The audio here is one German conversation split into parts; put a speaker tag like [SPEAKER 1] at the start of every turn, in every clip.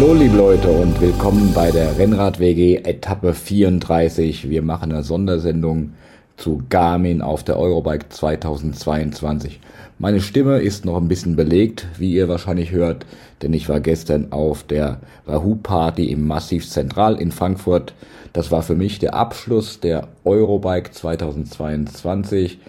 [SPEAKER 1] Hallo liebe Leute und willkommen bei der Rennrad WG Etappe 34. Wir machen eine Sondersendung zu Garmin auf der Eurobike 2022. Meine Stimme ist noch ein bisschen belegt, wie ihr wahrscheinlich hört, denn ich war gestern auf der Wahoo Party im Massiv Zentral in Frankfurt. Das war für mich der Abschluss der Eurobike 2022.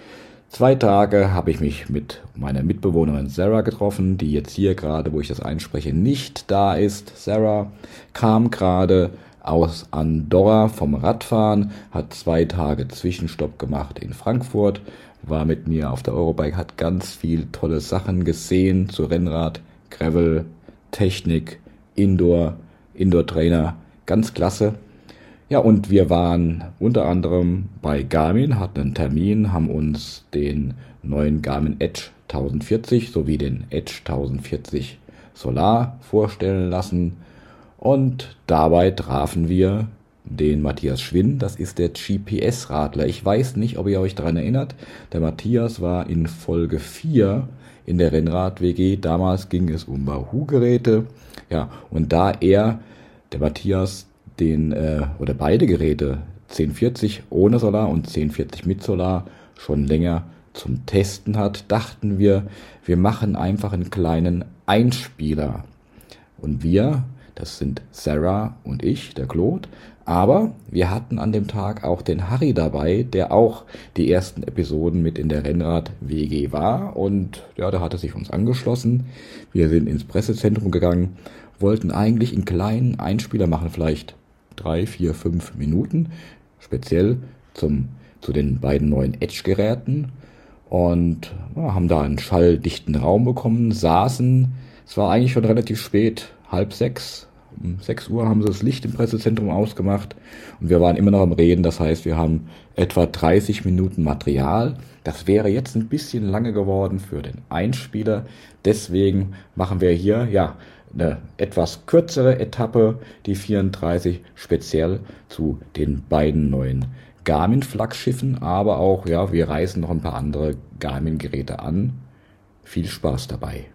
[SPEAKER 1] Zwei Tage habe ich mich mit meiner Mitbewohnerin Sarah getroffen, die jetzt hier gerade, wo ich das einspreche, nicht da ist. Sarah kam gerade aus Andorra vom Radfahren, hat zwei Tage Zwischenstopp gemacht in Frankfurt, war mit mir auf der Eurobike, hat ganz viel tolle Sachen gesehen zu Rennrad, Gravel, Technik, Indoor, Indoor-Trainer, ganz klasse. Ja, und wir waren unter anderem bei Garmin, hatten einen Termin, haben uns den neuen Garmin Edge 1040 sowie den Edge 1040 Solar vorstellen lassen. Und dabei trafen wir den Matthias Schwinn, das ist der GPS-Radler. Ich weiß nicht, ob ihr euch daran erinnert. Der Matthias war in Folge 4 in der Rennrad-WG. Damals ging es um Wahoo-Geräte. Ja, und da er, der Matthias, den äh, oder beide Geräte 1040 ohne Solar und 1040 mit Solar schon länger zum Testen hat, dachten wir, wir machen einfach einen kleinen Einspieler. Und wir, das sind Sarah und ich, der Claude, aber wir hatten an dem Tag auch den Harry dabei, der auch die ersten Episoden mit in der Rennrad WG war und ja, der hatte sich uns angeschlossen. Wir sind ins Pressezentrum gegangen, wollten eigentlich einen kleinen Einspieler machen, vielleicht drei, vier, fünf Minuten, speziell zum, zu den beiden neuen Edge-Geräten. Und ja, haben da einen schalldichten Raum bekommen, saßen, es war eigentlich schon relativ spät, halb sechs, um sechs Uhr haben sie das Licht im Pressezentrum ausgemacht. Und wir waren immer noch am Reden, das heißt, wir haben etwa 30 Minuten Material. Das wäre jetzt ein bisschen lange geworden für den Einspieler, deswegen machen wir hier, ja, eine etwas kürzere Etappe, die 34, speziell zu den beiden neuen Garmin-Flaggschiffen, aber auch, ja, wir reißen noch ein paar andere Garmin-Geräte an. Viel Spaß dabei.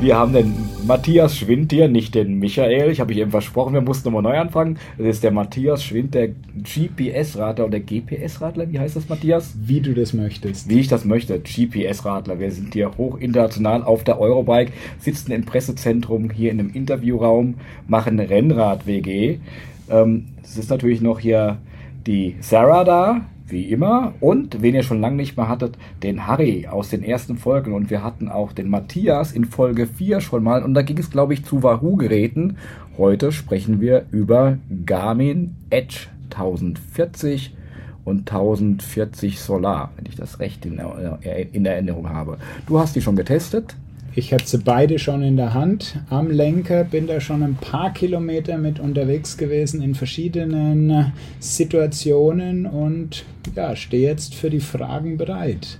[SPEAKER 1] Wir haben den Matthias Schwind hier, nicht den Michael. Ich habe ich eben versprochen, wir mussten nochmal neu anfangen. Das ist der Matthias Schwind, der GPS-Radler oder GPS-Radler. Wie heißt das, Matthias?
[SPEAKER 2] Wie du das möchtest.
[SPEAKER 1] Wie ich das möchte. GPS-Radler. Wir sind hier hoch international auf der Eurobike, sitzen im Pressezentrum hier in einem Interviewraum, machen Rennrad-WG. Ähm, es ist natürlich noch hier die Sarah da, wie immer. Und, wen ihr schon lange nicht mehr hattet, den Harry aus den ersten Folgen. Und wir hatten auch den Matthias in Folge 4 schon mal. Und da ging es, glaube ich, zu Wahoo-Geräten. Heute sprechen wir über Garmin Edge 1040 und 1040 Solar, wenn ich das recht in, in Erinnerung habe. Du hast die schon getestet?
[SPEAKER 2] Ich hatte sie beide schon in der Hand am Lenker, bin da schon ein paar Kilometer mit unterwegs gewesen in verschiedenen Situationen und ja, stehe jetzt für die Fragen bereit.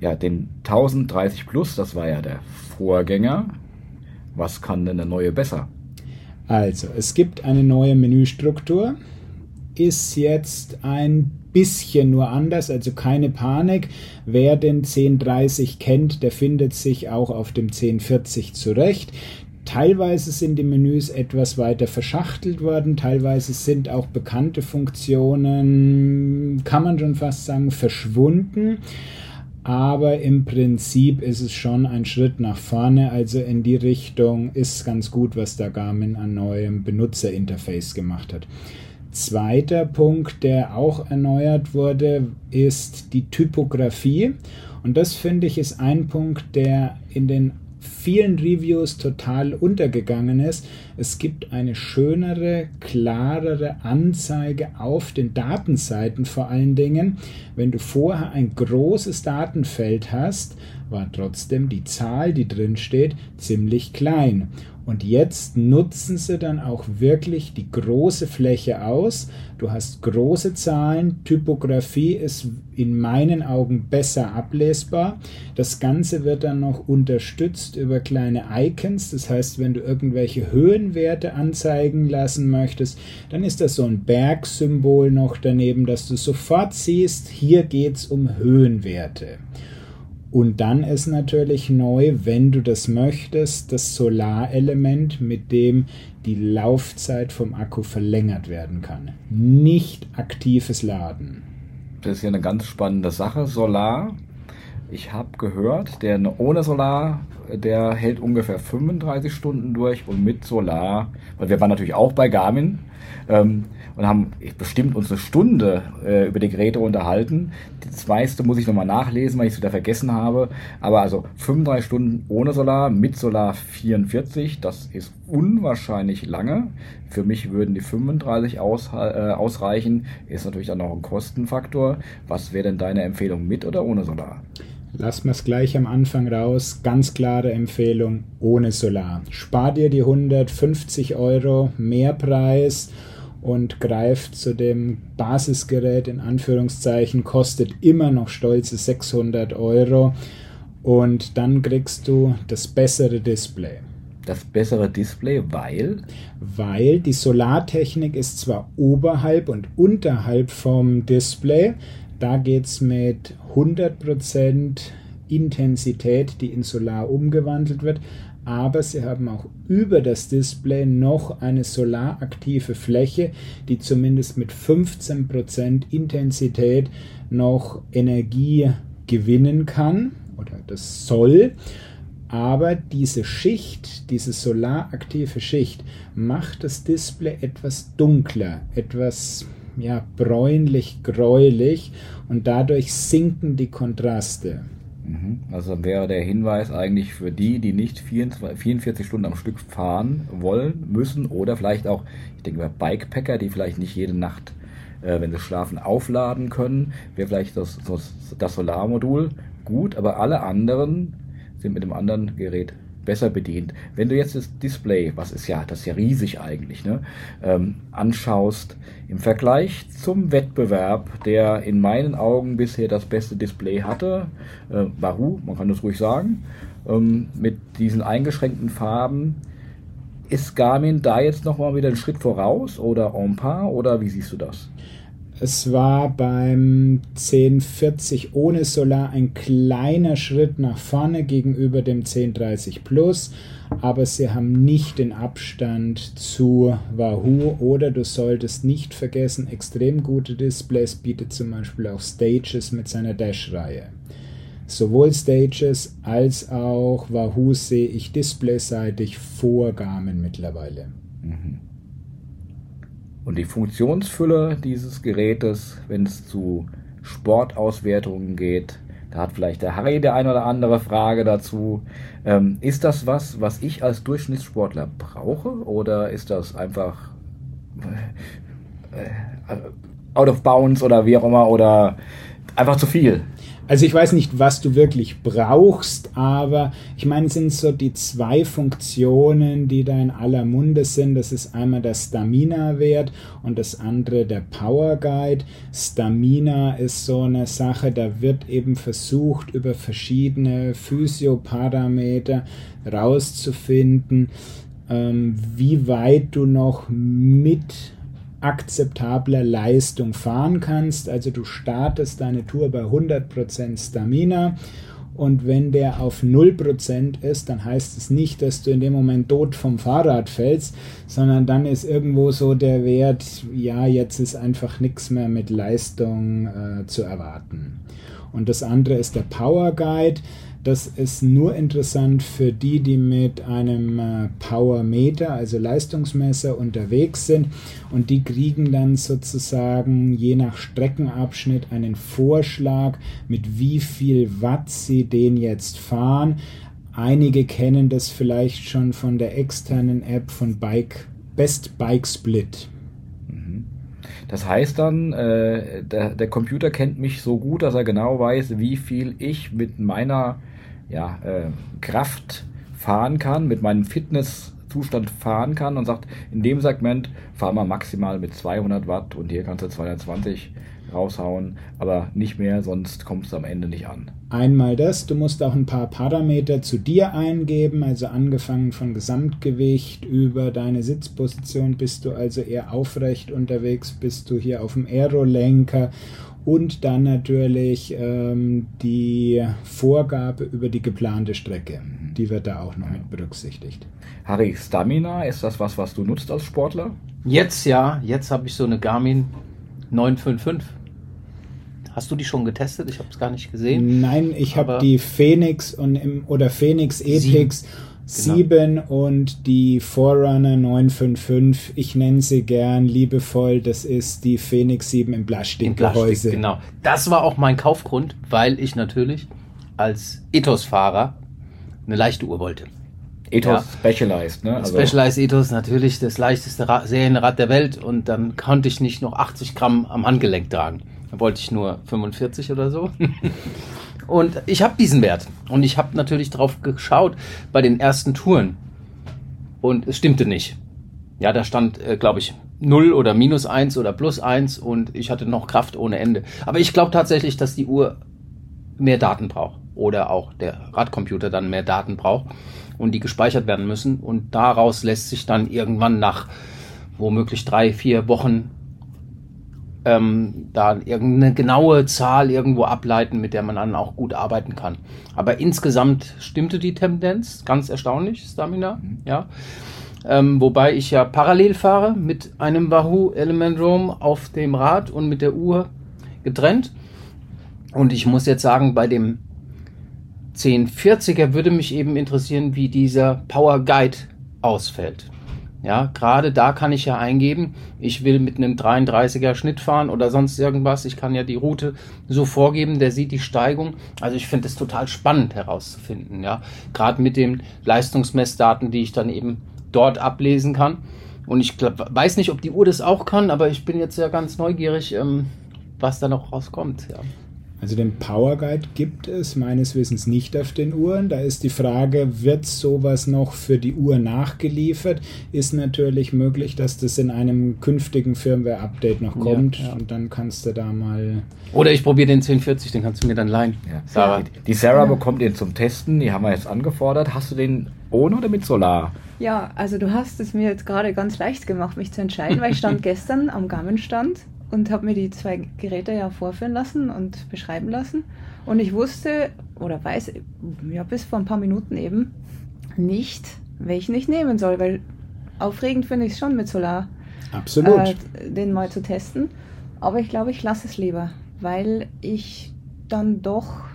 [SPEAKER 1] Ja, den 1030 Plus, das war ja der Vorgänger. Was kann denn der neue besser?
[SPEAKER 2] Also, es gibt eine neue Menüstruktur, ist jetzt ein bisschen nur anders, also keine Panik. Wer den 1030 kennt, der findet sich auch auf dem 1040 zurecht. Teilweise sind die Menüs etwas weiter verschachtelt worden, teilweise sind auch bekannte Funktionen, kann man schon fast sagen, verschwunden. Aber im Prinzip ist es schon ein Schritt nach vorne, also in die Richtung ist ganz gut, was da Garmin an neuem Benutzerinterface gemacht hat. Zweiter Punkt, der auch erneuert wurde, ist die Typografie. Und das finde ich ist ein Punkt, der in den vielen Reviews total untergegangen ist. Es gibt eine schönere, klarere Anzeige auf den Datenseiten vor allen Dingen. Wenn du vorher ein großes Datenfeld hast, war trotzdem die Zahl, die drin steht, ziemlich klein. Und jetzt nutzen sie dann auch wirklich die große Fläche aus. Du hast große Zahlen, Typografie ist in meinen Augen besser ablesbar. Das Ganze wird dann noch unterstützt über kleine Icons. Das heißt, wenn du irgendwelche Höhenwerte anzeigen lassen möchtest, dann ist das so ein Bergsymbol noch daneben, dass du sofort siehst, hier geht es um Höhenwerte. Und dann ist natürlich neu, wenn du das möchtest, das Solarelement, mit dem die Laufzeit vom Akku verlängert werden kann. Nicht aktives Laden.
[SPEAKER 1] Das ist ja eine ganz spannende Sache. Solar, ich habe gehört, der ohne Solar, der hält ungefähr 35 Stunden durch und mit Solar, weil wir waren natürlich auch bei Garmin, ähm, und haben bestimmt uns eine Stunde äh, über die Geräte unterhalten. Das meiste muss ich nochmal nachlesen, weil ich es wieder vergessen habe. Aber also 35 Stunden ohne Solar, mit Solar 44, das ist unwahrscheinlich lange. Für mich würden die 35 aus, äh, ausreichen. Ist natürlich dann noch ein Kostenfaktor. Was wäre denn deine Empfehlung mit oder ohne Solar?
[SPEAKER 2] Lassen wir es gleich am Anfang raus. Ganz klare Empfehlung ohne Solar. Spar dir die 150 Euro Mehrpreis und greift zu dem Basisgerät in Anführungszeichen, kostet immer noch stolze 600 Euro und dann kriegst du das bessere Display.
[SPEAKER 1] Das bessere Display, weil?
[SPEAKER 2] Weil die Solartechnik ist zwar oberhalb und unterhalb vom Display, da geht es mit 100% Intensität, die in Solar umgewandelt wird, aber sie haben auch über das Display noch eine solaraktive Fläche, die zumindest mit 15% Intensität noch Energie gewinnen kann oder das soll. Aber diese Schicht, diese solaraktive Schicht, macht das Display etwas dunkler, etwas ja, bräunlich-gräulich und dadurch sinken die Kontraste.
[SPEAKER 1] Mhm. Also wäre der Hinweis eigentlich für die, die nicht 44 Stunden am Stück fahren wollen, müssen oder vielleicht auch, ich denke mal, Bikepacker, die vielleicht nicht jede Nacht, äh, wenn sie schlafen, aufladen können, wäre vielleicht das, das, das Solarmodul gut, aber alle anderen sind mit dem anderen Gerät besser bedient. Wenn du jetzt das Display, was ist ja, das ist ja riesig eigentlich, ne, ähm, anschaust, im Vergleich zum Wettbewerb, der in meinen Augen bisher das beste Display hatte, äh, Wahoo, man kann das ruhig sagen, ähm, mit diesen eingeschränkten Farben, ist Garmin da jetzt nochmal wieder einen Schritt voraus oder en par oder wie siehst du das?
[SPEAKER 2] Es war beim 1040 ohne Solar ein kleiner Schritt nach vorne gegenüber dem 1030 Plus, aber sie haben nicht den Abstand zu Wahoo oder du solltest nicht vergessen, extrem gute Displays bietet zum Beispiel auch Stages mit seiner Dash-Reihe. Sowohl Stages als auch Wahoo sehe ich displayseitig vor Garmin mittlerweile. Mhm.
[SPEAKER 1] Und die Funktionsfülle dieses Gerätes, wenn es zu Sportauswertungen geht, da hat vielleicht der Harry der ein oder andere Frage dazu. Ähm, ist das was, was ich als Durchschnittssportler brauche? Oder ist das einfach äh, out of bounds oder wie auch immer? Oder einfach zu viel?
[SPEAKER 2] Also ich weiß nicht, was du wirklich brauchst, aber ich meine, es sind so die zwei Funktionen, die da in aller Munde sind. Das ist einmal der Stamina-Wert und das andere der Power Guide. Stamina ist so eine Sache, da wird eben versucht, über verschiedene Physioparameter rauszufinden, ähm, wie weit du noch mit akzeptabler Leistung fahren kannst. Also du startest deine Tour bei 100% Stamina und wenn der auf 0% ist, dann heißt es nicht, dass du in dem Moment tot vom Fahrrad fällst, sondern dann ist irgendwo so der Wert, ja, jetzt ist einfach nichts mehr mit Leistung äh, zu erwarten. Und das andere ist der Power Guide. Das ist nur interessant für die, die mit einem äh, Powermeter, also Leistungsmesser, unterwegs sind. Und die kriegen dann sozusagen je nach Streckenabschnitt einen Vorschlag, mit wie viel Watt sie den jetzt fahren. Einige kennen das vielleicht schon von der externen App von Bike, Best Bike Split.
[SPEAKER 1] Mhm. Das heißt dann, äh, der, der, Computer kennt mich so gut, dass er genau weiß, wie viel ich mit meiner ja, äh, Kraft fahren kann, mit meinem Fitness Zustand fahren kann und sagt, in dem Segment fahr mal maximal mit 200 Watt und hier kannst du 220 raushauen, aber nicht mehr, sonst kommst du am Ende nicht an.
[SPEAKER 2] Einmal das, du musst auch ein paar Parameter zu dir eingeben, also angefangen von Gesamtgewicht über deine Sitzposition, bist du also eher aufrecht unterwegs, bist du hier auf dem Aerolenker und dann natürlich ähm, die Vorgabe über die geplante Strecke. Die wird da auch noch mit berücksichtigt.
[SPEAKER 1] Harry, Stamina, ist das was, was du nutzt als Sportler?
[SPEAKER 3] Jetzt ja, jetzt habe ich so eine Garmin 955. Hast du die schon getestet? Ich habe es gar nicht gesehen.
[SPEAKER 2] Nein, ich habe die Phoenix und im, oder Phoenix Epix 7 genau. und die Forerunner 955. Ich nenne sie gern liebevoll. Das ist die Phoenix 7 im Plastikgehäuse. Plastik,
[SPEAKER 3] genau. Das war auch mein Kaufgrund, weil ich natürlich als Ethos-Fahrer eine leichte Uhr wollte.
[SPEAKER 1] Ethos ja. Specialized, ne?
[SPEAKER 3] Also Specialized Ethos natürlich das leichteste Serienrad der Welt und dann konnte ich nicht noch 80 Gramm am Handgelenk tragen. Da wollte ich nur 45 oder so. und ich habe diesen Wert. Und ich habe natürlich drauf geschaut bei den ersten Touren. Und es stimmte nicht. Ja, da stand, äh, glaube ich, 0 oder minus 1 oder plus 1 und ich hatte noch Kraft ohne Ende. Aber ich glaube tatsächlich, dass die Uhr mehr Daten braucht. Oder auch der Radcomputer dann mehr Daten braucht und die gespeichert werden müssen. Und daraus lässt sich dann irgendwann nach womöglich drei, vier Wochen ähm, da irgendeine genaue Zahl irgendwo ableiten, mit der man dann auch gut arbeiten kann. Aber insgesamt stimmte die Tendenz, ganz erstaunlich, Stamina, mhm. ja. Ähm, wobei ich ja parallel fahre mit einem Wahoo Element Roam auf dem Rad und mit der Uhr getrennt. Und ich muss jetzt sagen, bei dem 1040er würde mich eben interessieren, wie dieser Power Guide ausfällt. Ja, gerade da kann ich ja eingeben, ich will mit einem 33er Schnitt fahren oder sonst irgendwas. Ich kann ja die Route so vorgeben, der sieht die Steigung. Also ich finde es total spannend herauszufinden, ja. Gerade mit den Leistungsmessdaten, die ich dann eben dort ablesen kann. Und ich glaub, weiß nicht, ob die Uhr das auch kann, aber ich bin jetzt ja ganz neugierig, ähm, was da noch rauskommt, ja.
[SPEAKER 2] Also den Power Guide gibt es meines Wissens nicht auf den Uhren. Da ist die Frage, wird sowas noch für die Uhr nachgeliefert? Ist natürlich möglich, dass das in einem künftigen Firmware-Update noch kommt ja, ja. und dann kannst du da mal.
[SPEAKER 3] Oder ich probiere den 1040, den kannst du mir dann leihen.
[SPEAKER 1] Ja. Sarah. Die Sarah bekommt den zum Testen, die haben wir jetzt angefordert. Hast du den ohne oder mit Solar?
[SPEAKER 4] Ja, also du hast es mir jetzt gerade ganz leicht gemacht, mich zu entscheiden, weil ich stand gestern am Garmin-Stand und habe mir die zwei Geräte ja vorführen lassen und beschreiben lassen. Und ich wusste oder weiß ja bis vor ein paar Minuten eben nicht, welchen ich nehmen soll, weil aufregend finde ich es schon mit Solar.
[SPEAKER 2] Absolut.
[SPEAKER 4] Äh, den mal zu testen. Aber ich glaube, ich lasse es lieber, weil ich dann doch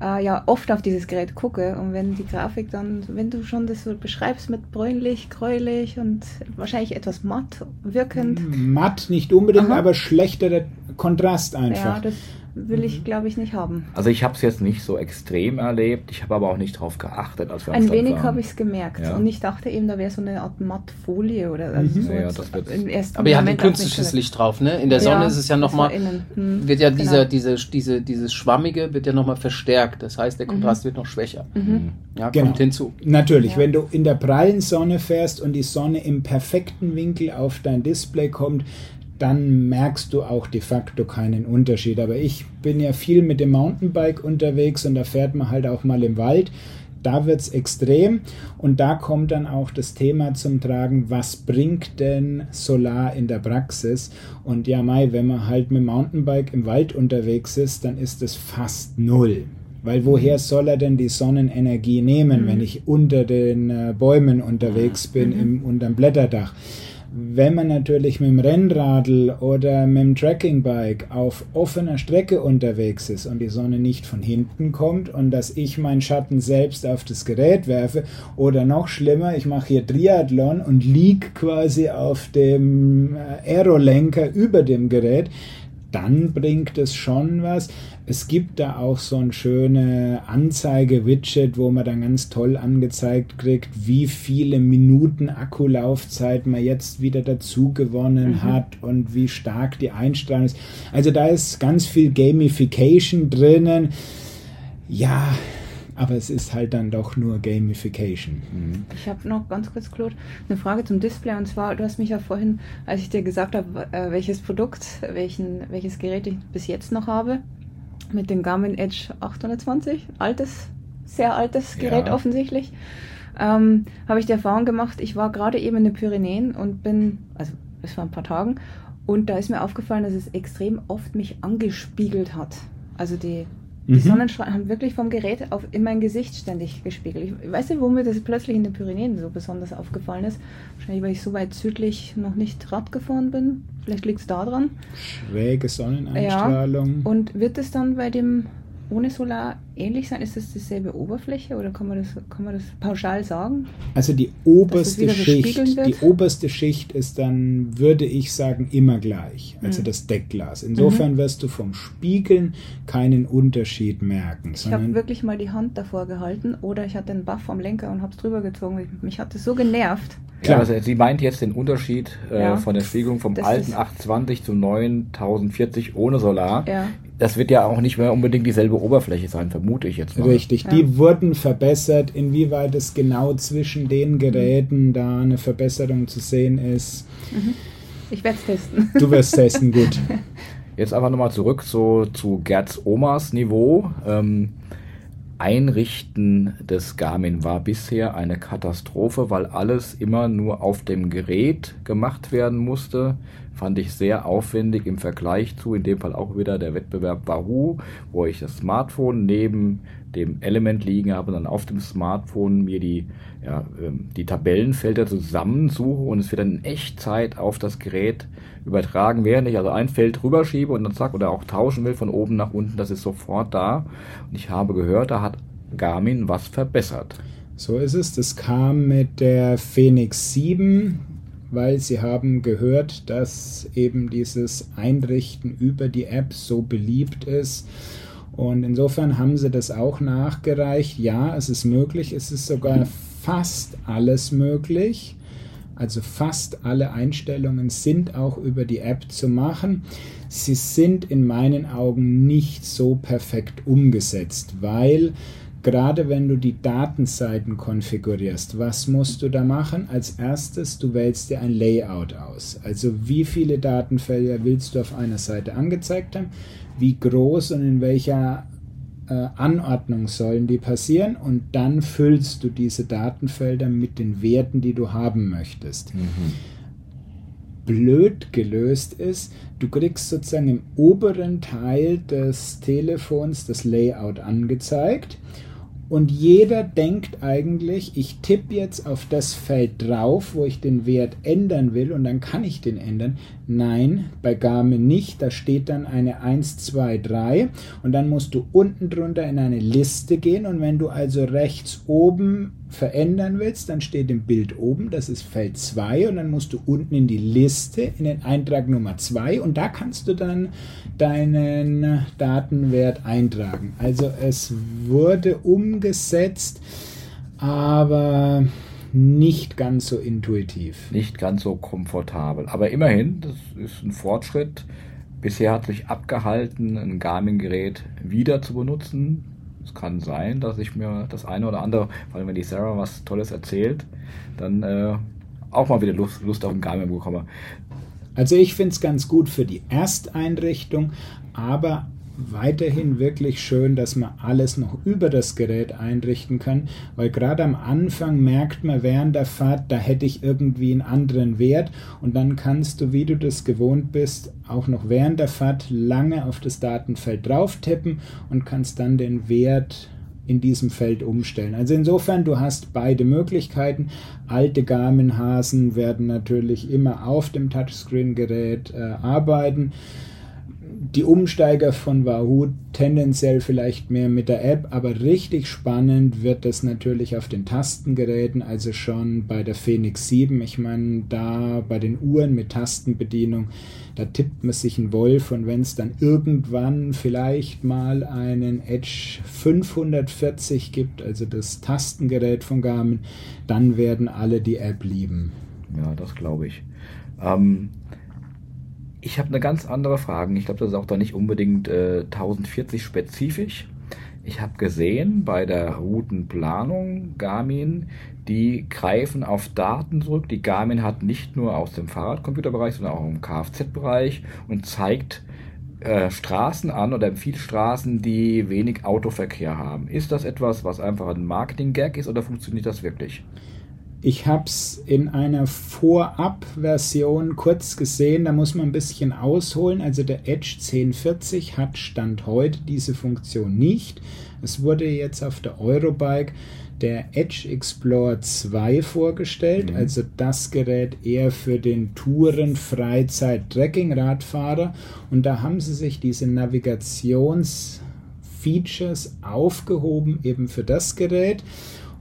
[SPEAKER 4] äh, ja oft auf dieses Gerät gucke und wenn die Grafik dann, wenn du schon das so beschreibst mit bräunlich, gräulich und wahrscheinlich etwas matt wirkend.
[SPEAKER 2] Matt nicht unbedingt, Aha. aber schlechter Kontrast einfach.
[SPEAKER 4] Ja, das will ich, mhm. glaube ich, nicht haben.
[SPEAKER 1] Also ich habe es jetzt nicht so extrem erlebt. Ich habe aber auch nicht darauf geachtet, als wir
[SPEAKER 4] Ein wenig habe ich es gemerkt. Ja. Und ich dachte eben, da wäre so eine Art Mattfolie oder also mhm. so. Ja, das
[SPEAKER 3] wird im ersten aber ihr habt ein künstliches Licht drauf, ne? In der Sonne ja, ist es ja nochmal, hm, wird ja genau. dieser, diese, diese, dieses Schwammige wird ja nochmal verstärkt. Das heißt, der mhm. Kontrast mhm. wird noch schwächer. Mhm.
[SPEAKER 2] Ja, genau. kommt hinzu. Natürlich, wenn du in der prallen Sonne fährst und die Sonne im perfekten Winkel auf dein Display kommt, dann merkst du auch de facto keinen Unterschied. Aber ich bin ja viel mit dem Mountainbike unterwegs und da fährt man halt auch mal im Wald. Da wird es extrem und da kommt dann auch das Thema zum Tragen, was bringt denn Solar in der Praxis? Und ja, Mai, wenn man halt mit dem Mountainbike im Wald unterwegs ist, dann ist es fast null. Weil woher soll er denn die Sonnenenergie nehmen, mhm. wenn ich unter den äh, Bäumen unterwegs bin, mhm. im, unterm Blätterdach? Wenn man natürlich mit dem Rennradl oder mit dem Trackingbike auf offener Strecke unterwegs ist und die Sonne nicht von hinten kommt und dass ich meinen Schatten selbst auf das Gerät werfe oder noch schlimmer, ich mache hier Triathlon und lieg quasi auf dem äh, Aerolenker über dem Gerät, dann bringt es schon was. Es gibt da auch so ein schöne Anzeige-Widget, wo man dann ganz toll angezeigt kriegt, wie viele Minuten Akkulaufzeit man jetzt wieder dazu gewonnen mhm. hat und wie stark die Einstrahlung ist. Also da ist ganz viel Gamification drinnen. Ja, aber es ist halt dann doch nur Gamification.
[SPEAKER 4] Mhm. Ich habe noch ganz kurz, Claude, eine Frage zum Display und zwar, du hast mich ja vorhin, als ich dir gesagt habe, äh, welches Produkt, welchen, welches Gerät ich bis jetzt noch habe, mit dem Garmin Edge 820, altes, sehr altes Gerät ja. offensichtlich, ähm, habe ich die Erfahrung gemacht, ich war gerade eben in den Pyrenäen und bin, also es war ein paar Tagen, und da ist mir aufgefallen, dass es extrem oft mich angespiegelt hat. Also die die mhm. Sonnenstrahlen haben wirklich vom Gerät auf in mein Gesicht ständig gespiegelt. Ich weiß nicht, warum mir das plötzlich in den Pyrenäen so besonders aufgefallen ist. Wahrscheinlich, weil ich so weit südlich noch nicht Rad gefahren bin. Vielleicht liegt es da dran.
[SPEAKER 2] Schräge Sonneneinstrahlung.
[SPEAKER 4] Ja. Und wird es dann bei dem ohne Solar ähnlich sein? Ist das dieselbe Oberfläche oder kann man das, kann man das pauschal sagen?
[SPEAKER 2] Also die oberste Schicht, die oberste Schicht ist dann, würde ich sagen, immer gleich. Also mhm. das Deckglas. Insofern mhm. wirst du vom Spiegeln keinen Unterschied merken.
[SPEAKER 4] Ich habe wirklich mal die Hand davor gehalten oder ich hatte einen Buff am Lenker und habe es drüber gezogen. Mich hat das so genervt.
[SPEAKER 1] Klar, also sie meint jetzt den Unterschied äh, ja. von der Spiegelung vom das alten 820 zum neuen 1040 ohne Solar. Ja. Das wird ja auch nicht mehr unbedingt dieselbe Oberfläche sein, vermute ich jetzt
[SPEAKER 2] mal. Richtig, ja. die wurden verbessert. Inwieweit es genau zwischen den Geräten da eine Verbesserung zu sehen ist.
[SPEAKER 4] Mhm. Ich werde es testen.
[SPEAKER 2] Du wirst testen, gut.
[SPEAKER 1] Jetzt aber nochmal zurück so zu Gerds Omas Niveau. Ähm, Einrichten des Garmin war bisher eine Katastrophe, weil alles immer nur auf dem Gerät gemacht werden musste. Fand ich sehr aufwendig im Vergleich zu, in dem Fall auch wieder der Wettbewerb Wahoo, wo ich das Smartphone neben dem Element liegen habe, dann auf dem Smartphone mir die, ja, ähm, die Tabellenfelder zusammensuche und es wird dann in Echtzeit auf das Gerät übertragen, während ich also ein Feld rüberschiebe und dann zack oder auch tauschen will von oben nach unten, das ist sofort da. Und ich habe gehört, da hat Garmin was verbessert.
[SPEAKER 2] So ist es. Das kam mit der Phoenix 7, weil sie haben gehört, dass eben dieses Einrichten über die App so beliebt ist. Und insofern haben sie das auch nachgereicht. Ja, es ist möglich, es ist sogar fast alles möglich. Also fast alle Einstellungen sind auch über die App zu machen. Sie sind in meinen Augen nicht so perfekt umgesetzt, weil gerade wenn du die Datenseiten konfigurierst, was musst du da machen? Als erstes, du wählst dir ein Layout aus. Also wie viele Datenfelder willst du auf einer Seite angezeigt haben? Wie groß und in welcher äh, Anordnung sollen die passieren und dann füllst du diese Datenfelder mit den Werten, die du haben möchtest. Mhm. Blöd gelöst ist, du kriegst sozusagen im oberen Teil des Telefons das Layout angezeigt und jeder denkt eigentlich, ich tippe jetzt auf das Feld drauf, wo ich den Wert ändern will und dann kann ich den ändern. Nein, bei Garmin nicht. Da steht dann eine 1, 2, 3 und dann musst du unten drunter in eine Liste gehen und wenn du also rechts oben verändern willst, dann steht im Bild oben, das ist Feld 2 und dann musst du unten in die Liste, in den Eintrag Nummer 2 und da kannst du dann deinen Datenwert eintragen. Also es wurde umgesetzt, aber nicht ganz so intuitiv.
[SPEAKER 1] Nicht ganz so komfortabel. Aber immerhin, das ist ein Fortschritt. Bisher hat sich abgehalten, ein Garmin-Gerät wieder zu benutzen. Es kann sein, dass ich mir das eine oder andere, vor allem wenn die Sarah was Tolles erzählt, dann äh, auch mal wieder Lust, Lust auf ein Garmin bekomme.
[SPEAKER 2] Also ich finde es ganz gut für die Ersteinrichtung, aber weiterhin wirklich schön, dass man alles noch über das Gerät einrichten kann, weil gerade am Anfang merkt man während der Fahrt, da hätte ich irgendwie einen anderen Wert und dann kannst du, wie du das gewohnt bist, auch noch während der Fahrt lange auf das Datenfeld drauf tippen und kannst dann den Wert in diesem Feld umstellen. Also insofern, du hast beide Möglichkeiten. Alte Garmin-Hasen werden natürlich immer auf dem Touchscreen-Gerät äh, arbeiten die Umsteiger von Wahoo tendenziell vielleicht mehr mit der App, aber richtig spannend wird das natürlich auf den Tastengeräten, also schon bei der Phoenix 7. Ich meine, da bei den Uhren mit Tastenbedienung, da tippt man sich einen Wolf und wenn es dann irgendwann vielleicht mal einen Edge 540 gibt, also das Tastengerät von Garmin, dann werden alle die App lieben.
[SPEAKER 1] Ja, das glaube ich. Ähm, ich habe eine ganz andere Frage. Ich glaube, das ist auch da nicht unbedingt äh, 1040 spezifisch. ich habe gesehen bei der Routenplanung Garmin, die greifen auf Daten zurück, die Garmin hat nicht nur aus dem Fahrradcomputerbereich, sondern auch im Kfz-Bereich und zeigt äh, Straßen an oder empfiehlt Straßen, die wenig Autoverkehr haben. Ist das etwas, was einfach ein Marketing-Gag ist oder funktioniert das wirklich?
[SPEAKER 2] Ich habe es in einer Vorab-Version kurz gesehen, da muss man ein bisschen ausholen. Also der Edge 1040 hat Stand heute diese Funktion nicht. Es wurde jetzt auf der Eurobike der Edge Explorer 2 vorgestellt, mhm. also das Gerät eher für den Touren, Freizeit, Trekking-Radfahrer. Und da haben sie sich diese Navigationsfeatures aufgehoben, eben für das Gerät.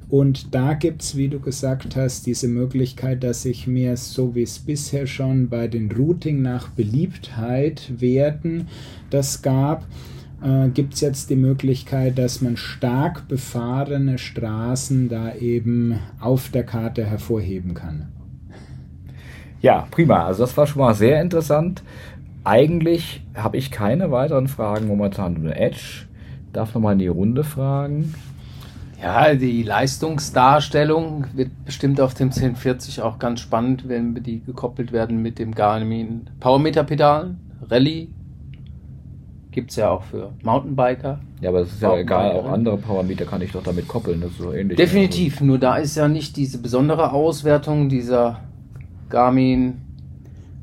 [SPEAKER 2] Und da gibt es, wie du gesagt hast, diese Möglichkeit, dass ich mir, so wie es bisher schon bei den Routing nach Beliebtheit Werten das gab, äh, gibt es jetzt die Möglichkeit, dass man stark befahrene Straßen da eben auf der Karte hervorheben kann.
[SPEAKER 1] Ja, prima. Also das war schon mal sehr interessant. Eigentlich habe ich keine weiteren Fragen momentan über Edge. Darf nochmal in die Runde fragen.
[SPEAKER 3] Ja, die Leistungsdarstellung wird bestimmt auf dem 1040 auch ganz spannend, wenn die gekoppelt werden mit dem Garmin Powermeter-Pedalen, Rallye. Gibt es ja auch für Mountainbiker.
[SPEAKER 1] Ja, aber das ist ja egal, auch andere Powermeter kann ich doch damit koppeln, das ist so ähnlich.
[SPEAKER 3] Definitiv, nur da ist ja nicht diese besondere Auswertung dieser Garmin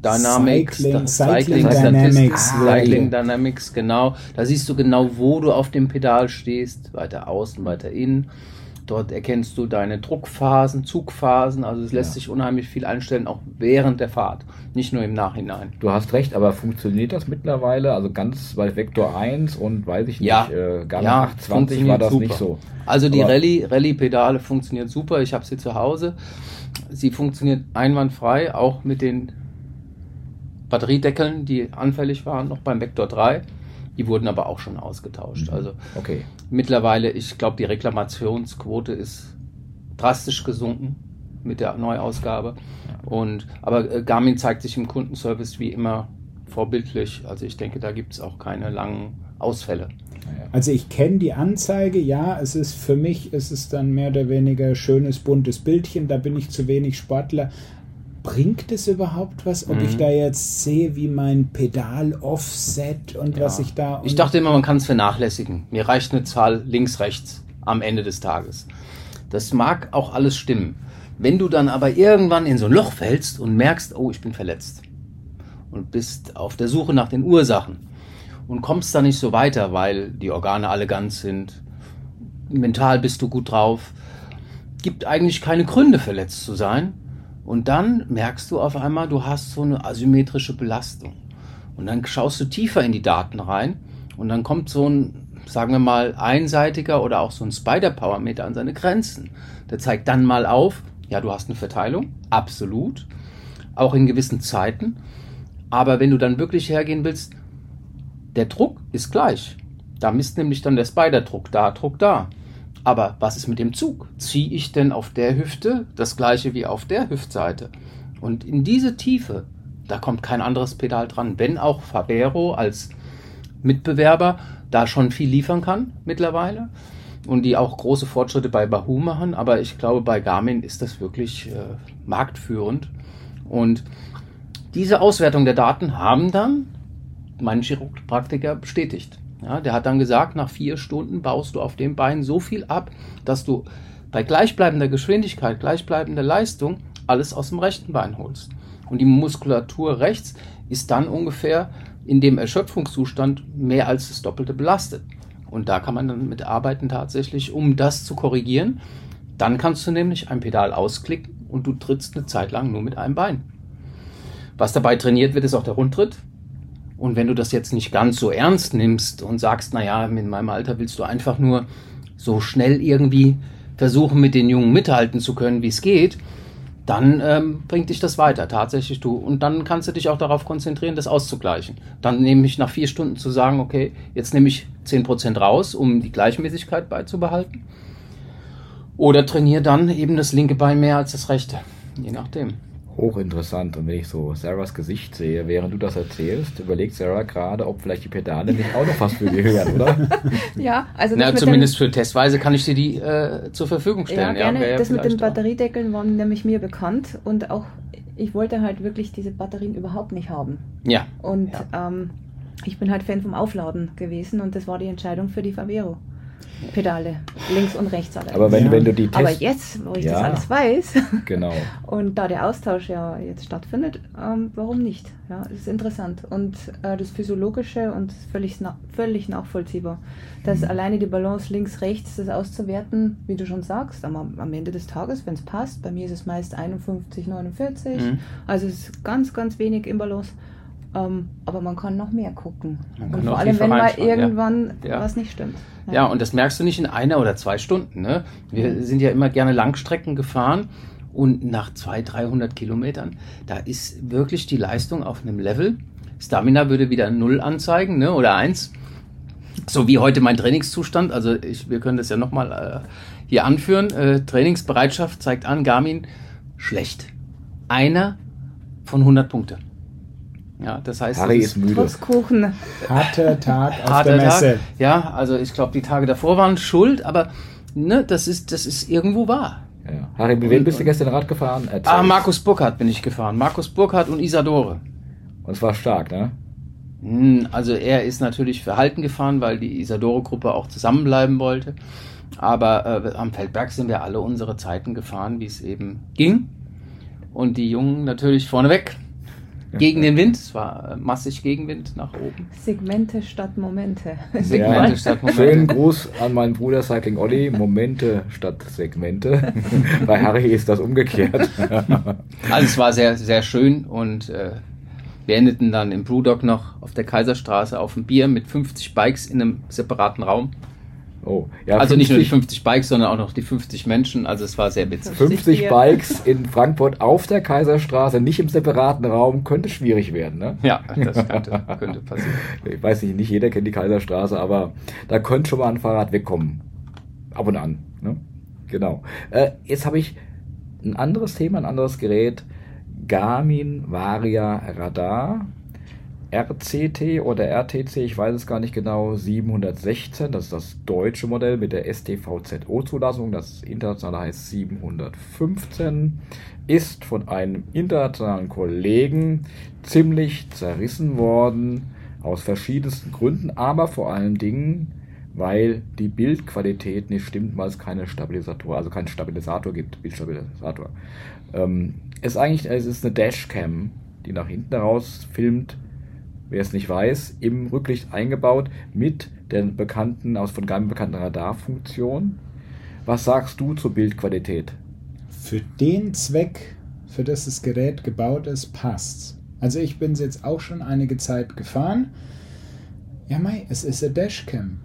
[SPEAKER 3] Dynamics,
[SPEAKER 2] Cycling, Cycling, Cycling Dynamics.
[SPEAKER 3] Ah, Cycling Dynamics, genau. Da siehst du genau, wo du auf dem Pedal stehst, weiter außen, weiter innen. Dort erkennst du deine Druckphasen, Zugphasen, also es lässt ja. sich unheimlich viel einstellen, auch während der Fahrt, nicht nur im Nachhinein.
[SPEAKER 1] Du hast recht, aber funktioniert das mittlerweile? Also ganz bei Vector 1 und weiß ich nicht,
[SPEAKER 3] ja.
[SPEAKER 1] äh, gar ja, 820 war das super. nicht so.
[SPEAKER 3] Also die Rallye, Rallye-Pedale funktioniert super, ich habe sie zu Hause. Sie funktioniert einwandfrei, auch mit den Batteriedeckeln, die anfällig waren, noch beim Vector 3. Die wurden aber auch schon ausgetauscht. Mhm. Also okay. mittlerweile, ich glaube, die Reklamationsquote ist drastisch gesunken mit der Neuausgabe. Und, aber äh, Garmin zeigt sich im Kundenservice wie immer vorbildlich. Also ich denke, da gibt es auch keine langen Ausfälle.
[SPEAKER 2] Also ich kenne die Anzeige, ja, es ist für mich, es ist dann mehr oder weniger schönes buntes Bildchen, da bin ich zu wenig Sportler, bringt es überhaupt was, ob mhm. ich da jetzt sehe, wie mein Pedal offset und ja. was ich da.
[SPEAKER 3] Ich dachte immer, man kann es vernachlässigen. Mir reicht eine Zahl links, rechts am Ende des Tages. Das mag auch alles stimmen. Wenn du dann aber irgendwann in so ein Loch fällst und merkst, oh, ich bin verletzt und bist auf der Suche nach den Ursachen und kommst da nicht so weiter, weil die Organe alle ganz sind, mental bist du gut drauf, gibt eigentlich keine Gründe verletzt zu sein, und dann merkst du auf einmal, du hast so eine asymmetrische Belastung. Und dann schaust du tiefer in die Daten rein und dann kommt so ein, sagen wir mal, einseitiger oder auch so ein Spider-Power-Meter an seine Grenzen. Der zeigt dann mal auf, ja, du hast eine Verteilung, absolut, auch in gewissen Zeiten. Aber wenn du dann wirklich hergehen willst, der Druck ist gleich. Da misst nämlich dann der Spider-Druck da, Druck da. Aber was ist mit dem Zug? Ziehe ich denn auf der Hüfte das gleiche wie auf der Hüftseite? Und in diese Tiefe, da kommt kein anderes Pedal dran. Wenn auch Fabero als Mitbewerber da schon viel liefern kann mittlerweile und die auch große Fortschritte bei Bahoo machen, aber ich glaube, bei Garmin ist das wirklich äh, marktführend. Und diese Auswertung der Daten haben dann mein Chiropraktiker bestätigt. Ja, der hat dann gesagt, nach vier Stunden baust du auf dem Bein so viel ab, dass du bei gleichbleibender Geschwindigkeit, gleichbleibender Leistung alles aus dem rechten Bein holst. Und die Muskulatur rechts ist dann ungefähr in dem Erschöpfungszustand mehr als das Doppelte belastet. Und da kann man dann mit arbeiten tatsächlich, um das zu korrigieren. Dann kannst du nämlich ein Pedal ausklicken und du trittst eine Zeit lang nur mit einem Bein. Was dabei trainiert wird, ist auch der Rundtritt. Und wenn du das jetzt nicht ganz so ernst nimmst und sagst, naja, in meinem Alter willst du einfach nur so schnell irgendwie versuchen, mit den Jungen mithalten zu können, wie es geht, dann ähm, bringt dich das weiter, tatsächlich du. Und dann kannst du dich auch darauf konzentrieren, das auszugleichen. Dann nehme ich nach vier Stunden zu sagen, okay, jetzt nehme ich 10% raus, um die Gleichmäßigkeit beizubehalten. Oder trainiere dann eben das linke Bein mehr als das rechte. Je nachdem.
[SPEAKER 1] Hochinteressant. Und wenn ich so Sarahs Gesicht sehe, während du das erzählst, überlegt Sarah gerade, ob vielleicht die Pedale nicht auch noch was für dir hören, oder?
[SPEAKER 4] Ja, also das
[SPEAKER 3] Na,
[SPEAKER 4] mit
[SPEAKER 3] zumindest
[SPEAKER 4] den,
[SPEAKER 3] für testweise kann ich dir die äh, zur Verfügung
[SPEAKER 4] ja,
[SPEAKER 3] stellen.
[SPEAKER 4] gerne.
[SPEAKER 3] wäre
[SPEAKER 4] das mit den Batteriedeckeln war nämlich mir bekannt und auch ich wollte halt wirklich diese Batterien überhaupt nicht haben.
[SPEAKER 3] Ja,
[SPEAKER 4] Und ähm, ich bin halt Fan vom Aufladen gewesen und das war die Entscheidung für die Favero. Pedale, links und rechts alle.
[SPEAKER 1] Aber wenn,
[SPEAKER 2] Ja.
[SPEAKER 1] wenn du die
[SPEAKER 4] Aber
[SPEAKER 1] Tests...
[SPEAKER 4] jetzt, wo ich
[SPEAKER 1] Ja.
[SPEAKER 4] das alles weiß
[SPEAKER 1] Genau.
[SPEAKER 4] und da der Austausch ja jetzt stattfindet, ähm, warum nicht? Ja, es ist interessant und äh, das Physiologische und völlig, na völlig nachvollziehbar. Dass
[SPEAKER 1] Mhm.
[SPEAKER 4] alleine die Balance links-rechts, das auszuwerten, wie du schon sagst, am, am Ende des Tages, wenn es passt, bei mir ist es meist 51, 49,
[SPEAKER 3] Mhm.
[SPEAKER 4] also es ist ganz, ganz wenig im Balance. Ähm, aber man kann noch mehr gucken. Und vor allem, wenn mal
[SPEAKER 3] ja.
[SPEAKER 4] irgendwann
[SPEAKER 3] Ja.
[SPEAKER 4] was nicht stimmt.
[SPEAKER 3] Ja, und das merkst du nicht in einer oder zwei Stunden. Ne? Wir sind ja immer gerne Langstrecken gefahren und nach 200, 300 Kilometern, da ist wirklich die Leistung auf einem Level. Stamina würde wieder null anzeigen ne? oder eins. So wie heute mein Trainingszustand. Also ich, wir können das ja nochmal äh, hier anführen. Äh, Trainingsbereitschaft zeigt an, Garmin schlecht. Einer von 100 Punkte. Ja, das heißt,
[SPEAKER 1] Harry
[SPEAKER 3] das
[SPEAKER 1] ist müde.
[SPEAKER 4] Trotz Kuchen.
[SPEAKER 2] Harter Tag auf
[SPEAKER 3] harter
[SPEAKER 2] der Messe.
[SPEAKER 3] Tag. Ja, also ich glaube, die Tage davor waren schuld, aber ne, das ist, das ist irgendwo wahr.
[SPEAKER 1] Ja. Harry, mit wem bist du gestern Rad gefahren? Erzähl.
[SPEAKER 3] Ah, Markus Burkhardt bin ich gefahren. Markus Burkhardt und Isadore.
[SPEAKER 1] Und es war stark, ne?
[SPEAKER 3] Hm, Also er ist natürlich verhalten gefahren, weil die Isadore-Gruppe auch zusammenbleiben wollte. Aber äh, am Feldberg sind wir alle unsere Zeiten gefahren, wie es eben ging. Und die Jungen natürlich vorneweg. Gegen den Wind. Es war äh, massig Gegenwind nach oben.
[SPEAKER 4] Segmente statt Momente.
[SPEAKER 3] Segmente
[SPEAKER 1] Ja.
[SPEAKER 3] statt Momente.
[SPEAKER 1] Schönen Gruß an meinen Bruder Cycling Olli. Momente statt Segmente. Bei Harry ist das umgekehrt.
[SPEAKER 3] Also es war sehr, sehr schön und äh, wir endeten dann im Brewdog noch auf der Kaiserstraße auf dem Bier mit 50 Bikes in einem separaten Raum.
[SPEAKER 1] Oh, ja,
[SPEAKER 3] also nicht nur die
[SPEAKER 1] 50
[SPEAKER 3] 50 Bikes, sondern auch noch die 50 Menschen. Also es war sehr witzig.
[SPEAKER 1] 50
[SPEAKER 4] Bier.
[SPEAKER 1] Bikes in Frankfurt auf der Kaiserstraße, nicht im separaten Raum, könnte schwierig werden, ne?
[SPEAKER 3] Ja, das könnte, könnte passieren.
[SPEAKER 1] Ich weiß nicht, nicht jeder kennt die Kaiserstraße, aber da könnte schon mal ein Fahrrad wegkommen. Ab und an. Ne? Genau. Äh, jetzt habe ich ein anderes Thema, ein anderes Gerät. Garmin Varia Radar. RCT oder RTC, ich weiß es gar nicht genau, 716, das ist das deutsche Modell mit der STVZO-Zulassung, das internationale heißt 715, ist von einem internationalen Kollegen ziemlich zerrissen worden, aus verschiedensten Gründen, aber vor allen Dingen, weil die Bildqualität nicht stimmt, weil es keine Stabilisator, also keinen Stabilisator gibt, Bildstabilisator. Ähm, es ist eigentlich, es ist eine Dashcam, die nach hinten raus filmt, wer es nicht weiß, im Rücklicht eingebaut mit der bekannten, aus von Garmin bekannten Radarfunktion. Was sagst du zur Bildqualität?
[SPEAKER 2] Für den Zweck, für das das Gerät gebaut ist, passt's. Also ich bin es jetzt auch schon einige Zeit gefahren. Ja, mei, es ist eine Dashcam.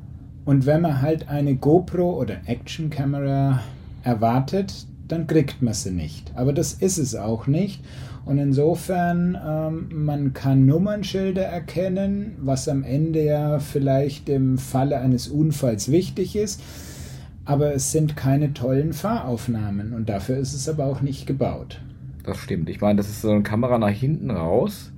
[SPEAKER 2] Und wenn man halt eine GoPro oder Action-Kamera erwartet, dann kriegt man sie nicht. Aber das ist es auch nicht. Und insofern, ähm, man kann Nummernschilder erkennen, was am Ende ja vielleicht im Falle eines Unfalls wichtig ist. Aber es sind keine tollen Fahraufnahmen und dafür ist es aber auch nicht gebaut.
[SPEAKER 1] Das stimmt. Ich meine, das ist so eine Kamera nach hinten raus.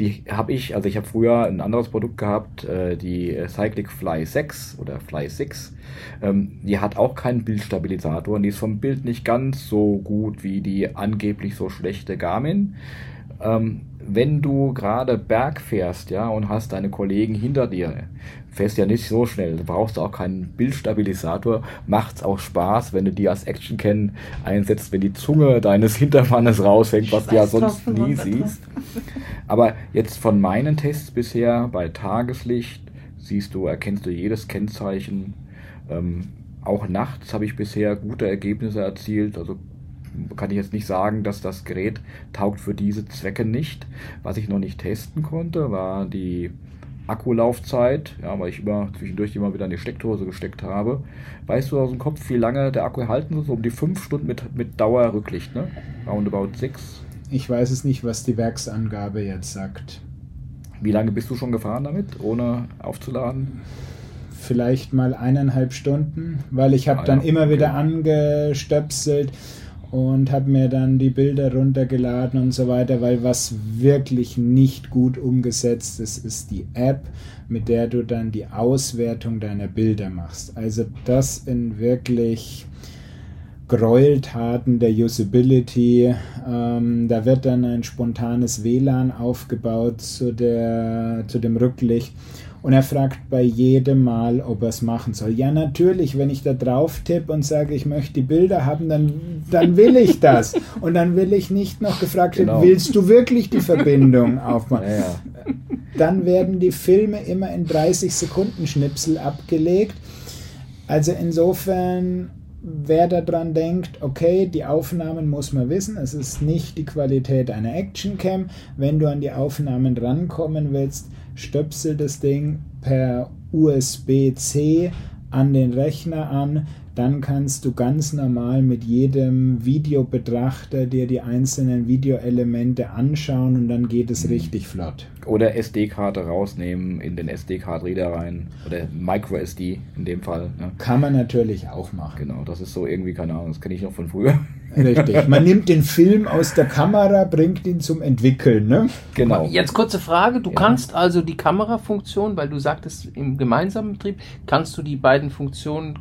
[SPEAKER 1] Die habe ich, also ich habe früher ein anderes Produkt gehabt, äh, die Cyclic Fly 6 oder Fly 6. Ähm, die hat auch keinen Bildstabilisator und die ist vom Bild nicht ganz so gut wie die angeblich so schlechte Garmin. Ähm, wenn du gerade Berg fährst, ja, und hast deine Kollegen hinter dir, fährst ja nicht so schnell, du brauchst auch keinen Bildstabilisator, macht's auch Spaß, wenn du die als Action-Can einsetzt, wenn die Zunge deines Hintermannes raushängt, was du ja sonst nie siehst. Aber jetzt von meinen Tests bisher bei Tageslicht siehst du, erkennst du jedes Kennzeichen. Ähm, auch nachts habe ich bisher gute Ergebnisse erzielt. Also kann ich jetzt nicht sagen, dass das Gerät taugt für diese Zwecke nicht. Was ich noch nicht testen konnte, war die Akkulaufzeit, ja, weil ich immer zwischendurch immer wieder in die Steckdose gesteckt habe. Weißt du aus dem Kopf, wie lange der Akku halten soll? So um die 5 Stunden mit, mit Dauerrücklicht, ne? Roundabout 6.
[SPEAKER 2] Ich weiß es nicht, was die Werksangabe jetzt sagt.
[SPEAKER 1] Wie lange bist du schon gefahren damit, ohne aufzuladen?
[SPEAKER 2] Vielleicht mal eineinhalb Stunden, weil ich habe
[SPEAKER 1] Ah,
[SPEAKER 2] dann
[SPEAKER 1] ja,
[SPEAKER 2] immer
[SPEAKER 1] okay.
[SPEAKER 2] wieder angestöpselt und habe mir dann die Bilder runtergeladen und so weiter, weil was wirklich nicht gut umgesetzt ist, ist die App, mit der du dann die Auswertung deiner Bilder machst. Also das in wirklich Gräueltaten der Usability. Ähm, da wird dann ein spontanes WLAN aufgebaut zu, der, zu dem Rücklicht. Und er fragt bei jedem Mal, ob er es machen soll. Ja, natürlich, wenn ich da drauf tippe und sage, ich möchte die Bilder haben, dann, dann will ich das. Und dann will ich nicht noch gefragt genau. willst du wirklich die Verbindung aufmachen? Ja, ja. Dann werden die Filme immer in 30 Sekunden Schnipsel abgelegt. Also insofern wer daran denkt, okay, die Aufnahmen muss man wissen, es ist nicht die Qualität einer Actioncam. Wenn du an die Aufnahmen rankommen willst, stöpsel das Ding per USB-C an den Rechner an, dann kannst du ganz normal mit jedem Videobetrachter dir die einzelnen Videoelemente anschauen und dann geht es mhm. richtig flott.
[SPEAKER 1] Oder SD-Karte rausnehmen, in den SD-Card-Reader rein. Oder Micro-SD in dem Fall.
[SPEAKER 2] Ne? Kann man natürlich auch machen.
[SPEAKER 1] Genau, das ist so irgendwie, keine Ahnung, das kenne ich noch von früher.
[SPEAKER 2] Richtig. Man nimmt den Film aus der Kamera, bringt ihn zum Entwickeln. Ne?
[SPEAKER 3] Genau. Jetzt kurze Frage. Du ja. kannst also die Kamerafunktion, weil du sagtest, im gemeinsamen Betrieb, kannst du die beiden Funktionen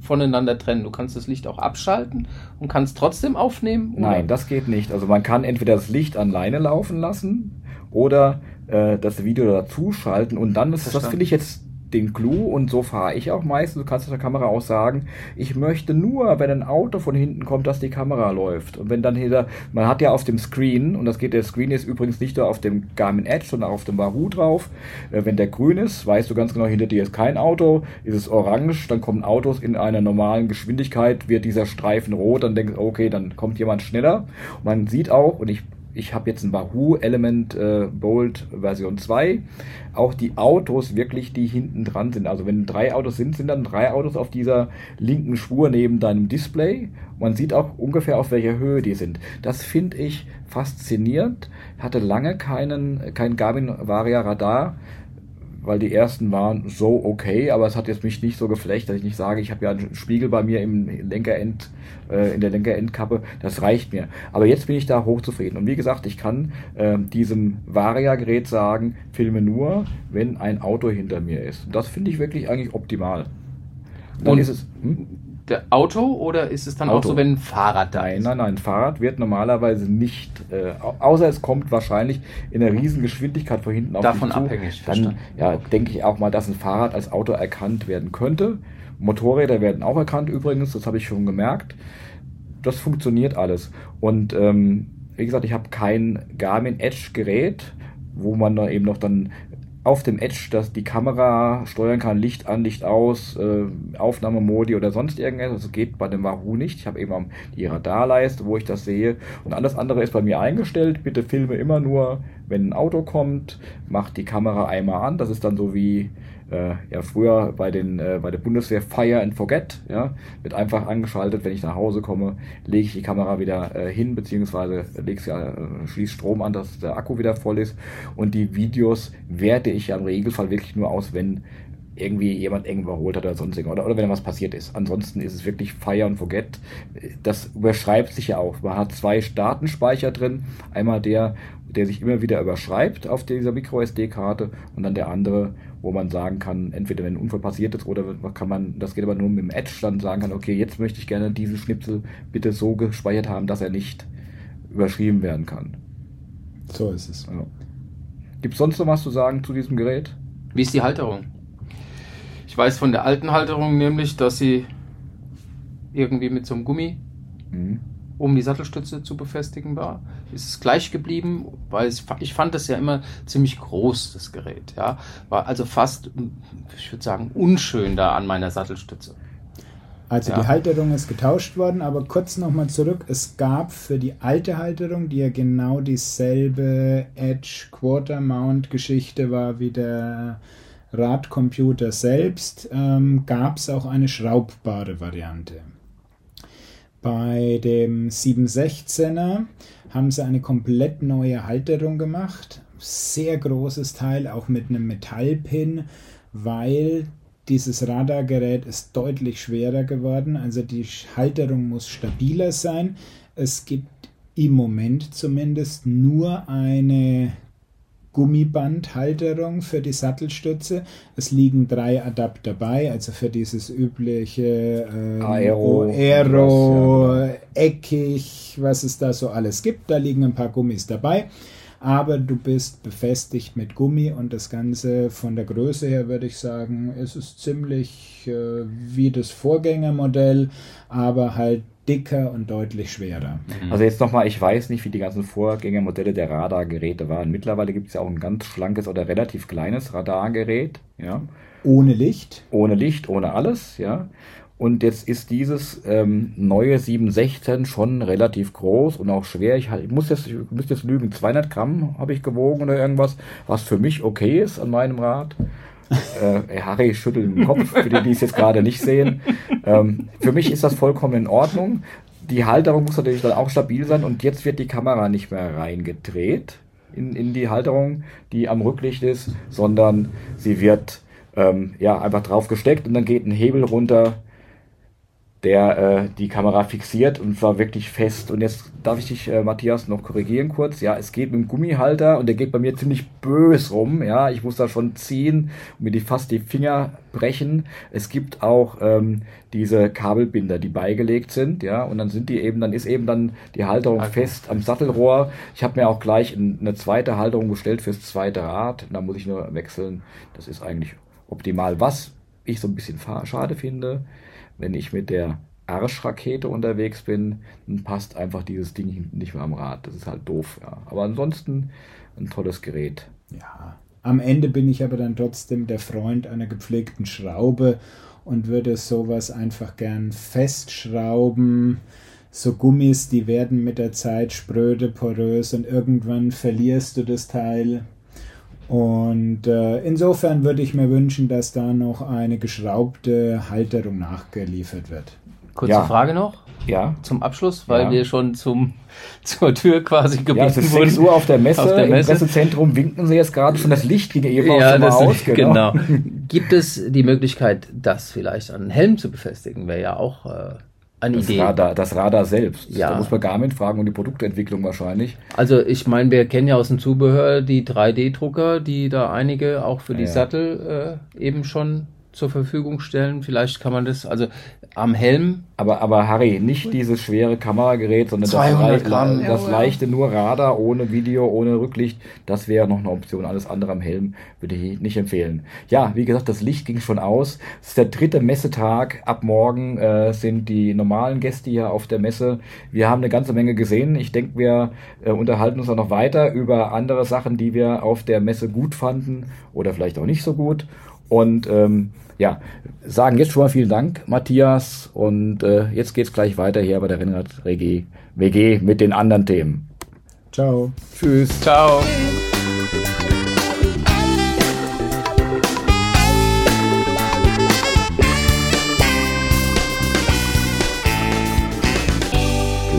[SPEAKER 3] voneinander trennen. Du kannst das Licht auch abschalten und kannst trotzdem aufnehmen.
[SPEAKER 1] Oder? Nein, das geht nicht. Also man kann entweder das Licht alleine laufen lassen oder äh, das Video dazu schalten und dann ist das finde ich jetzt den Clou und so fahre ich auch meistens. Du kannst der Kamera auch sagen, ich möchte nur, wenn ein Auto von hinten kommt, dass die Kamera läuft. Und wenn dann hinter, man hat ja auf dem Screen, und das geht, der Screen ist übrigens nicht nur auf dem Garmin Edge, sondern auf dem Wahoo drauf. Äh, wenn der grün ist, weißt du ganz genau, hinter dir ist kein Auto, ist es orange, dann kommen Autos in einer normalen Geschwindigkeit, wird dieser Streifen rot, dann denkst du, okay, dann kommt jemand schneller. Und man sieht auch, und ich ich habe jetzt ein Wahoo Element äh, Bolt Version 2. Auch die Autos wirklich, die hinten dran sind. Also wenn drei Autos sind, sind dann drei Autos auf dieser linken Spur neben deinem Display. Man sieht auch ungefähr auf welcher Höhe die sind. Das finde ich faszinierend. Hatte lange keinen, kein Garmin Varia Radar weil die ersten waren so okay, aber es hat jetzt mich nicht so geflecht, dass ich nicht sage, ich habe ja einen Spiegel bei mir im Lenkerend, äh, in der Lenkerendkappe, das reicht mir. Aber jetzt bin ich da hochzufrieden. Und wie gesagt, ich kann äh, diesem Varia-Gerät sagen, filme nur, wenn ein Auto hinter mir ist. Und das finde ich wirklich eigentlich optimal.
[SPEAKER 3] Dann Und ist es. Hm? Auto oder ist es dann Auto. auch so, wenn ein Fahrrad da ist?
[SPEAKER 1] Nein, nein, Fahrrad wird normalerweise nicht, äh, außer es kommt wahrscheinlich in einer riesen Geschwindigkeit von hinten
[SPEAKER 3] auf Davon abhängig,
[SPEAKER 1] Dann ja, denke ich auch mal, dass ein Fahrrad als Auto erkannt werden könnte. Motorräder werden auch erkannt übrigens, das habe ich schon gemerkt. Das funktioniert alles. Und ähm, wie gesagt, ich habe kein Garmin Edge Gerät, wo man da eben noch dann auf dem Edge, dass die Kamera steuern kann, Licht an, Licht aus, äh, Aufnahmemodi oder sonst irgendwas. Das geht bei dem Wahoo nicht. Ich habe eben die Radarleiste, wo ich das sehe. Und alles andere ist bei mir eingestellt. Bitte filme immer nur, wenn ein Auto kommt, macht die Kamera einmal an. Das ist dann so wie äh, ja früher bei den äh, bei der Bundeswehr Fire and Forget, ja, wird einfach angeschaltet, wenn ich nach Hause komme, lege ich die Kamera wieder äh, hin, beziehungsweise lege sie, äh, schließe Strom an, dass der Akku wieder voll ist und die Videos werte ich ja im Regelfall wirklich nur aus, wenn irgendwie jemand irgendwo überholt hat oder sonst irgendwas. Oder, oder wenn was passiert ist. Ansonsten ist es wirklich Fire and Forget. Das überschreibt sich ja auch. Man hat zwei Datenspeicher drin. Einmal der, der sich immer wieder überschreibt auf dieser MicroSD-Karte und dann der andere, wo man sagen kann, entweder wenn ein Unfall passiert ist oder kann man, das geht aber nur mit dem Edge, dann sagen kann, okay, jetzt möchte ich gerne diesen Schnipsel bitte so gespeichert haben, dass er nicht überschrieben werden kann.
[SPEAKER 2] So ist es.
[SPEAKER 1] Ja. Gibt es sonst noch was zu sagen zu diesem Gerät?
[SPEAKER 3] Wie ist die Halterung? Ich weiß von der alten Halterung nämlich, dass sie irgendwie mit so einem Gummi mhm. Um die Sattelstütze zu befestigen war. Ist es gleich geblieben, weil es, ich fand das ja immer ziemlich groß, das Gerät. Ja? War also fast, ich würde sagen, unschön da an meiner Sattelstütze.
[SPEAKER 2] Also ja. die Halterung ist getauscht worden, aber kurz nochmal zurück. Es gab für die alte Halterung, die ja genau dieselbe Edge Quarter Mount Geschichte war wie der Radcomputer selbst ähm, gab es auch eine schraubbare Variante. Bei dem 716er haben sie eine komplett neue Halterung gemacht. Sehr großes Teil, auch mit einem Metallpin, weil dieses Radargerät ist deutlich schwerer geworden, also die Halterung muss stabiler sein. Es gibt im Moment zumindest nur eine Gummibandhalterung für die Sattelstütze. Es liegen drei Adapter bei, also für dieses übliche ähm,
[SPEAKER 1] Aero,
[SPEAKER 2] Aero
[SPEAKER 1] was, ja.
[SPEAKER 2] eckig, was es da so alles gibt. Da liegen ein paar Gummis dabei. Aber du bist befestigt mit Gummi und das Ganze von der Größe her würde ich sagen, es ist ziemlich äh, wie das Vorgängermodell, aber halt dicker und deutlich schwerer.
[SPEAKER 1] Also jetzt nochmal, ich weiß nicht, wie die ganzen Vorgängermodelle der Radargeräte waren. Mittlerweile gibt es ja auch ein ganz schlankes oder relativ kleines Radargerät, ja.
[SPEAKER 2] Ohne Licht.
[SPEAKER 1] Ohne Licht, ohne alles, ja. Und jetzt ist dieses ähm, neue 716 schon relativ groß und auch schwer. Ich, ich muss jetzt, ich müsste jetzt lügen, 200 Gramm habe ich gewogen oder irgendwas, was für mich okay ist an meinem Rad. Äh, Harry schüttelt den Kopf, für die, die es jetzt gerade nicht sehen. Ähm, für mich ist das vollkommen in Ordnung. Die Halterung muss natürlich dann auch stabil sein und jetzt wird die Kamera nicht mehr reingedreht in, in die Halterung, die am Rücklicht ist, sondern sie wird ähm, ja einfach drauf gesteckt und dann geht ein Hebel runter der äh, die Kamera fixiert und war wirklich fest. Und jetzt darf ich dich, äh, Matthias, noch korrigieren kurz. Ja, es geht mit dem Gummihalter und der geht bei mir ziemlich bös rum. Ja, ich muss da schon ziehen und mir die fast die Finger brechen. Es gibt auch ähm, diese Kabelbinder, die beigelegt sind. Ja, und dann sind die eben, dann ist eben dann die Halterung
[SPEAKER 3] Okay.
[SPEAKER 1] fest am Sattelrohr. Ich habe mir auch gleich in- eine zweite Halterung bestellt fürs zweite Rad. Da muss ich nur wechseln. Das ist eigentlich optimal. Was ich so ein bisschen schade finde, wenn ich mit der Arschrakete unterwegs bin, dann passt einfach dieses Ding nicht mehr am Rad. Das ist halt doof. Ja. Aber ansonsten ein tolles Gerät.
[SPEAKER 2] Ja. Am Ende bin ich aber dann trotzdem der Freund einer gepflegten Schraube und würde sowas einfach gern festschrauben. So Gummis, die werden mit der Zeit spröde, porös und irgendwann verlierst du das Teil. Und äh, insofern würde ich mir wünschen, dass da noch eine geschraubte Halterung nachgeliefert wird.
[SPEAKER 3] Kurze
[SPEAKER 1] Ja.
[SPEAKER 3] Frage noch
[SPEAKER 1] Ja.
[SPEAKER 3] zum Abschluss, weil
[SPEAKER 1] Ja.
[SPEAKER 3] wir schon zum, zur Tür quasi gebeten
[SPEAKER 1] Ja, es ist
[SPEAKER 3] wurden.
[SPEAKER 1] 6 Uhr auf der Messe.
[SPEAKER 3] Auf der Messe.
[SPEAKER 1] Im Pressezentrum winken sie jetzt gerade schon. Das Licht ging eben auch
[SPEAKER 3] Ja, das,
[SPEAKER 1] aus.
[SPEAKER 3] genau. Gibt es die Möglichkeit, das vielleicht an einen Helm zu befestigen? Wäre ja auch äh, eine
[SPEAKER 1] Das
[SPEAKER 3] Idee.
[SPEAKER 1] Radar, das Radar selbst.
[SPEAKER 3] Ja.
[SPEAKER 1] Da muss man Garmin fragen und die Produktentwicklung wahrscheinlich.
[SPEAKER 3] Also ich meine, wir kennen ja aus dem Zubehör die 3D-Drucker, die da einige auch für die
[SPEAKER 1] Ja.
[SPEAKER 3] Sattel äh, eben schon zur Verfügung stellen. Vielleicht kann man das, also am Helm,
[SPEAKER 1] Aber, aber Harry, nicht dieses schwere Kameragerät, sondern
[SPEAKER 3] 200
[SPEAKER 1] das,
[SPEAKER 3] Gramm.
[SPEAKER 1] lei- das leichte nur Radar, ohne Video, ohne Rücklicht. Das wäre noch eine Option. Alles andere am Helm würde ich nicht empfehlen. Ja, wie gesagt, das Licht ging schon aus. Es ist der dritte Messetag. Ab morgen äh, sind die normalen Gäste hier auf der Messe. Wir haben eine ganze Menge gesehen. Ich denke, wir äh, unterhalten uns auch noch weiter über andere Sachen, die wir auf der Messe gut fanden oder vielleicht auch nicht so gut. Und ähm, ja, sagen jetzt schon mal vielen Dank, Matthias. Und äh, jetzt geht's gleich weiter hier bei der Rennrad WG, WG mit den anderen Themen.
[SPEAKER 2] Ciao.
[SPEAKER 1] Tschüss.
[SPEAKER 3] ciao.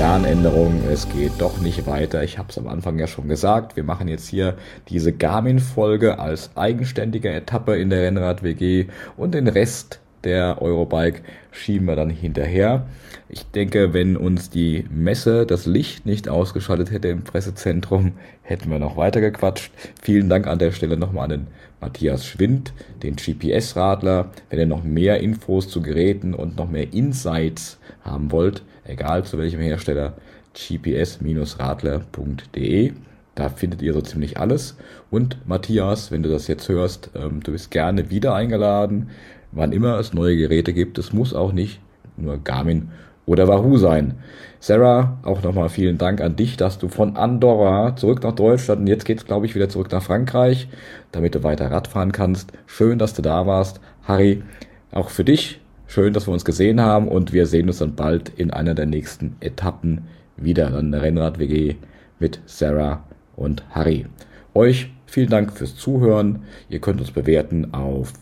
[SPEAKER 1] Planänderung, es geht doch nicht weiter. Ich habe es am Anfang ja schon gesagt. Wir machen jetzt hier diese Garmin-Folge als eigenständige Etappe in der Rennrad WG und den Rest der Eurobike schieben wir dann hinterher. Ich denke, wenn uns die Messe das Licht nicht ausgeschaltet hätte im Pressezentrum, hätten wir noch weiter gequatscht. Vielen Dank an der Stelle nochmal an den Matthias Schwind, den GPS-Radler. Wenn ihr noch mehr Infos zu Geräten und noch mehr Insights haben wollt, egal zu welchem Hersteller, gps-radler.de. Da findet ihr so ziemlich alles. Und Matthias, wenn du das jetzt hörst, ähm, du bist gerne wieder eingeladen, wann immer es neue Geräte gibt. Es muss auch nicht nur Garmin oder Wahoo sein. Sarah, auch nochmal vielen Dank an dich, dass du von Andorra zurück nach Deutschland und jetzt geht's, glaube ich, wieder zurück nach Frankreich, damit du weiter Radfahren kannst. Schön, dass du da warst. Harry, auch für dich schön, dass wir uns gesehen haben und wir sehen uns dann bald in einer der nächsten Etappen wieder an der Rennrad-WG mit Sarah und Harry. Euch vielen Dank fürs Zuhören. Ihr könnt uns bewerten auf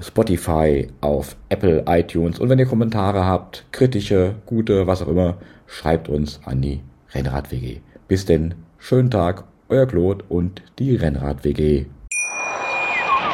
[SPEAKER 1] Spotify, auf Apple, iTunes und wenn ihr Kommentare habt, kritische, gute, was auch immer, schreibt uns an die Rennrad-WG. Bis denn, schönen Tag, euer Claude und die Rennrad-WG.